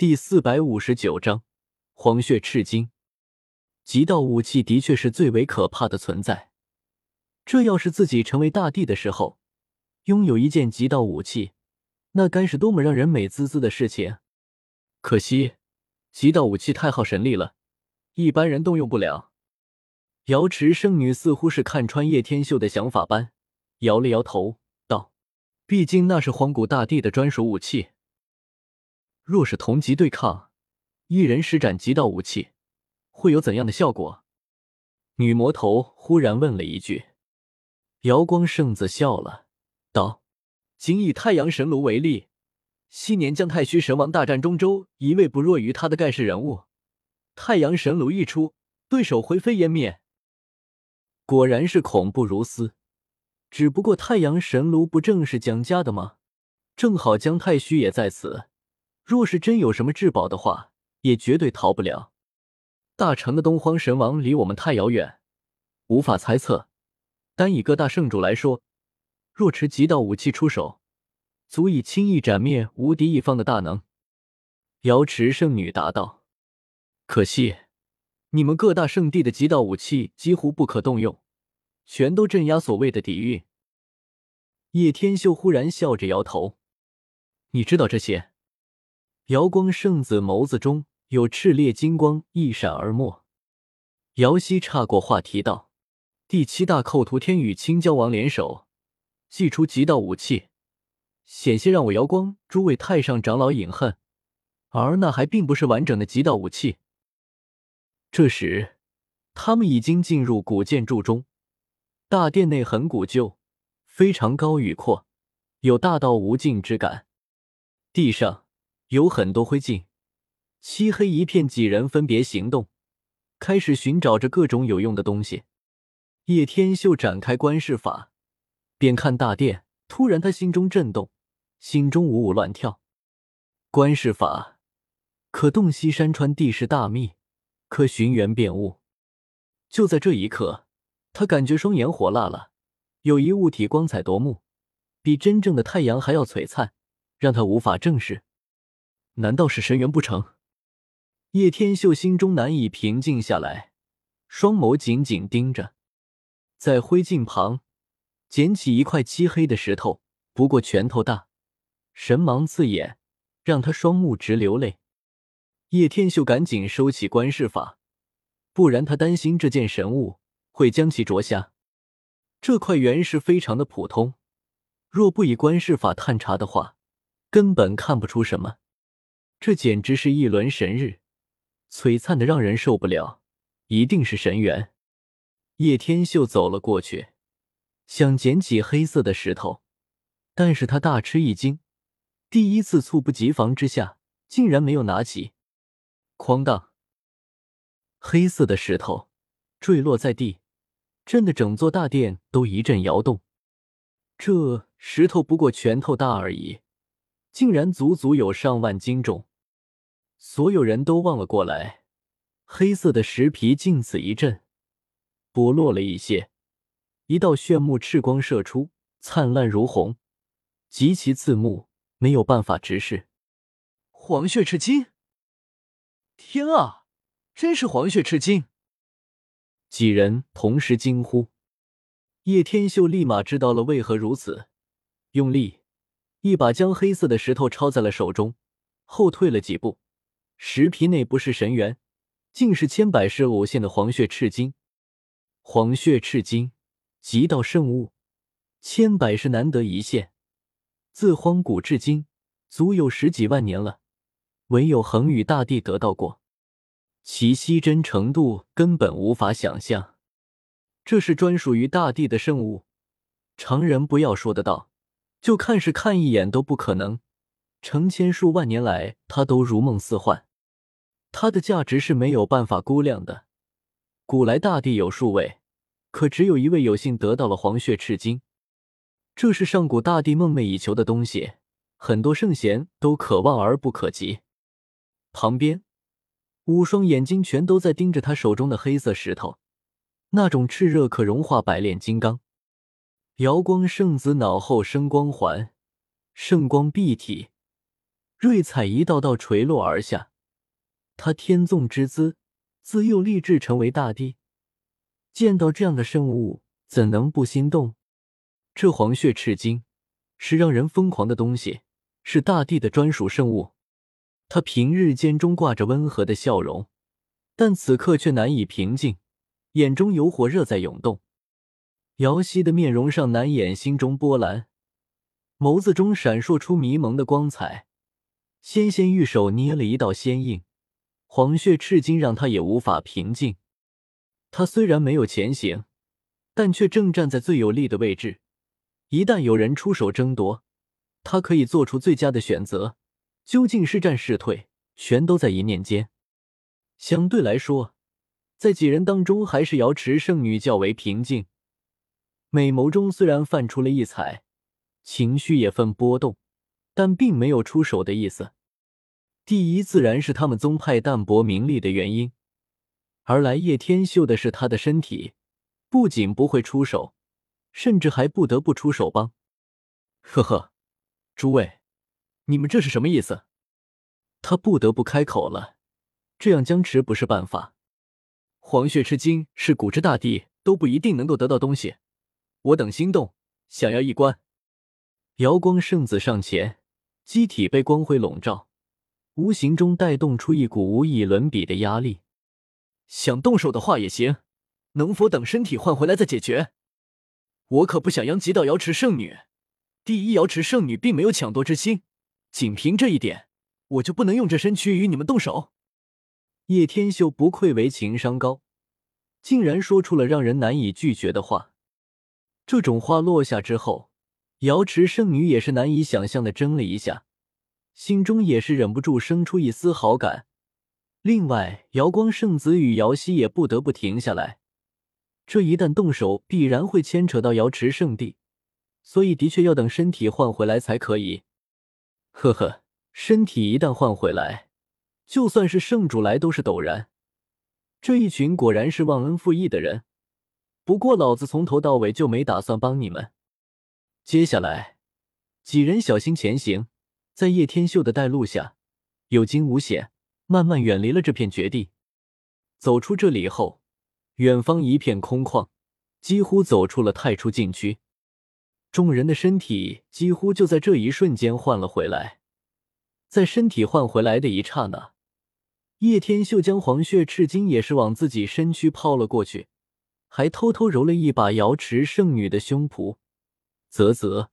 第四百五十九章黄血赤金。极道武器的确是最为可怕的存在。这要是自己成为大帝的时候，拥有一件极道武器，那该是多么让人美滋滋的事情！可惜，极道武器太耗神力了，一般人动用不了。瑶池圣女似乎是看穿叶天秀的想法般，摇了摇头，道：“毕竟那是荒古大帝的专属武器。若是同级对抗，一人施展极道武器，会有怎样的效果？”女魔头忽然问了一句。瑶光圣子笑了，道：“仅以太阳神炉为例，昔年姜太虚神王大战中州，一位不弱于他的盖世人物，太阳神炉一出，对手灰飞烟灭。果然是恐怖如斯。只不过太阳神炉不正是蒋家的吗？正好姜太虚也在此，若是真有什么至宝的话，也绝对逃不了。大成的东荒神王离我们太遥远，无法猜测。”单以各大圣主来说，若持极道武器出手，足以轻易斩灭无敌一方的大能。瑶池圣女答道：“可惜，你们各大圣地的极道武器几乎不可动用，全都镇压所谓的底蕴。”叶天秀忽然笑着摇头：“你知道这些？”瑶光圣子眸子中有炽烈金光一闪而没。瑶溪岔过话题道。第七大寇屠天与青蛟王联手，祭出极道武器，险些让我瑶光诸位太上长老饮恨。而那还并不是完整的极道武器。这时，他们已经进入古建筑中，大殿内很古旧，非常高与阔，有大道无尽之感。地上有很多灰烬，漆黑一片。几人分别行动，开始寻找着各种有用的东西。叶天秀展开观世法，便看大殿。突然，他心中震动，心中五五乱跳。观世法可洞悉山川地势大秘，可寻源辨物。就在这一刻，他感觉双眼火辣了，有一物体光彩夺目，比真正的太阳还要璀璨，让他无法正视。难道是神元不成？叶天秀心中难以平静下来，双眸紧紧盯着。在灰烬旁捡起一块漆黑的石头，不过拳头大，神芒刺眼，让他双目直流泪。叶天秀赶紧收起观世法，不然他担心这件神物会将其灼瞎。这块原石非常的普通，若不以观世法探查的话，根本看不出什么。这简直是一轮神日，璀璨的让人受不了，一定是神元。叶天秀走了过去，想捡起黑色的石头，但是他大吃一惊，第一次猝不及防之下，竟然没有拿起。哐当，黑色的石头坠落在地，震得整座大殿都一阵摇动。这石头不过拳头大而已，竟然足足有上万斤重。所有人都望了过来，黑色的石皮经此一震。剥落了一些，一道炫目赤光射出，灿烂如虹，极其刺目，没有办法直视。黄血赤金！天啊，真是黄血赤金！几人同时惊呼。叶天秀立马知道了为何如此，用力一把将黑色的石头抄在了手中，后退了几步。石皮内不是神元，竟是千百世偶现的黄血赤金。黄血赤金，极道圣物，千百世难得一现。自荒古至今，足有十几万年了，唯有恒宇大帝得到过，其稀珍程度根本无法想象。这是专属于大帝的圣物，常人不要说得到，就看是看一眼都不可能。成千数万年来，他都如梦似幻，它的价值是没有办法估量的。古来大帝有数位。可只有一位有幸得到了黄血赤金，这是上古大帝梦寐以求的东西，很多圣贤都可望而不可及。旁边五双眼睛全都在盯着他手中的黑色石头，那种炽热可融化百炼金刚。瑶光圣子脑后生光环，圣光蔽体，瑞彩一道道垂落而下。他天纵之姿，自幼立志成为大帝，见到这样的圣物，怎能不心动？这黄血赤金是让人疯狂的东西，是大地的专属圣物。他平日间中挂着温和的笑容，但此刻却难以平静，眼中有火热在涌动。瑶溪的面容上难掩心中波澜，眸子中闪烁出迷蒙的光彩。纤纤玉手捏了一道仙印，黄血赤金让他也无法平静。他虽然没有前行，但却正站在最有利的位置。一旦有人出手争夺，他可以做出最佳的选择。究竟是战是退，全都在一念间。相对来说，在几人当中，还是瑶池圣女较为平静。美眸中虽然泛出了异彩，情绪也分波动，但并没有出手的意思。第一，自然是他们宗派淡泊名利的原因；而来叶天秀的是他的身体，不仅不会出手。甚至还不得不出手帮。呵呵，诸位，你们这是什么意思？他不得不开口了，这样僵持不是办法。黄血赤金是古之大帝都不一定能够得到东西，我等心动，想要一关。瑶光圣子上前，机体被光辉笼罩，无形中带动出一股无以伦比的压力。想动手的话也行，能否等身体换回来再解决？我可不想殃及到瑶池圣女。第一，瑶池圣女并没有抢夺之心，仅凭这一点，我就不能用这身躯与你们动手。叶天秀不愧为情商高，竟然说出了让人难以拒绝的话。这种话落下之后，瑶池圣女也是难以想象的怔了一下，心中也是忍不住生出一丝好感。另外，瑶光圣子与瑶溪也不得不停下来。这一旦动手，必然会牵扯到瑶池圣地，所以的确要等身体换回来才可以。呵呵，身体一旦换回来，就算是圣主来都是陡然。这一群果然是忘恩负义的人。不过老子从头到尾就没打算帮你们。接下来，几人小心前行，在叶天秀的带路下，有惊无险，慢慢远离了这片绝地。走出这里后。远方一片空旷，几乎走出了太初禁区。众人的身体几乎就在这一瞬间换了回来。在身体换回来的一刹那，叶天秀将黄血赤金也是往自己身躯抛了过去，还偷偷揉了一把瑶池圣女的胸脯，啧啧，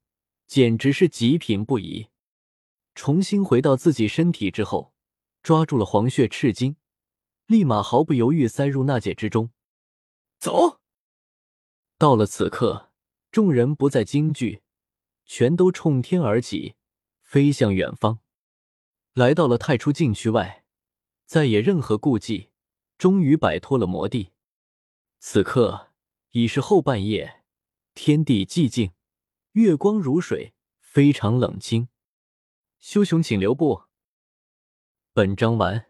简直是极品不已。重新回到自己身体之后，抓住了黄血赤金，立马毫不犹豫塞入纳戒之中。走到了此刻，众人不再惊惧，全都冲天而起，飞向远方。来到了太初禁区外，再也任何顾忌，终于摆脱了魔帝。此刻已是后半夜，天地寂静，月光如水，非常冷清。修雄，请留步。本章完。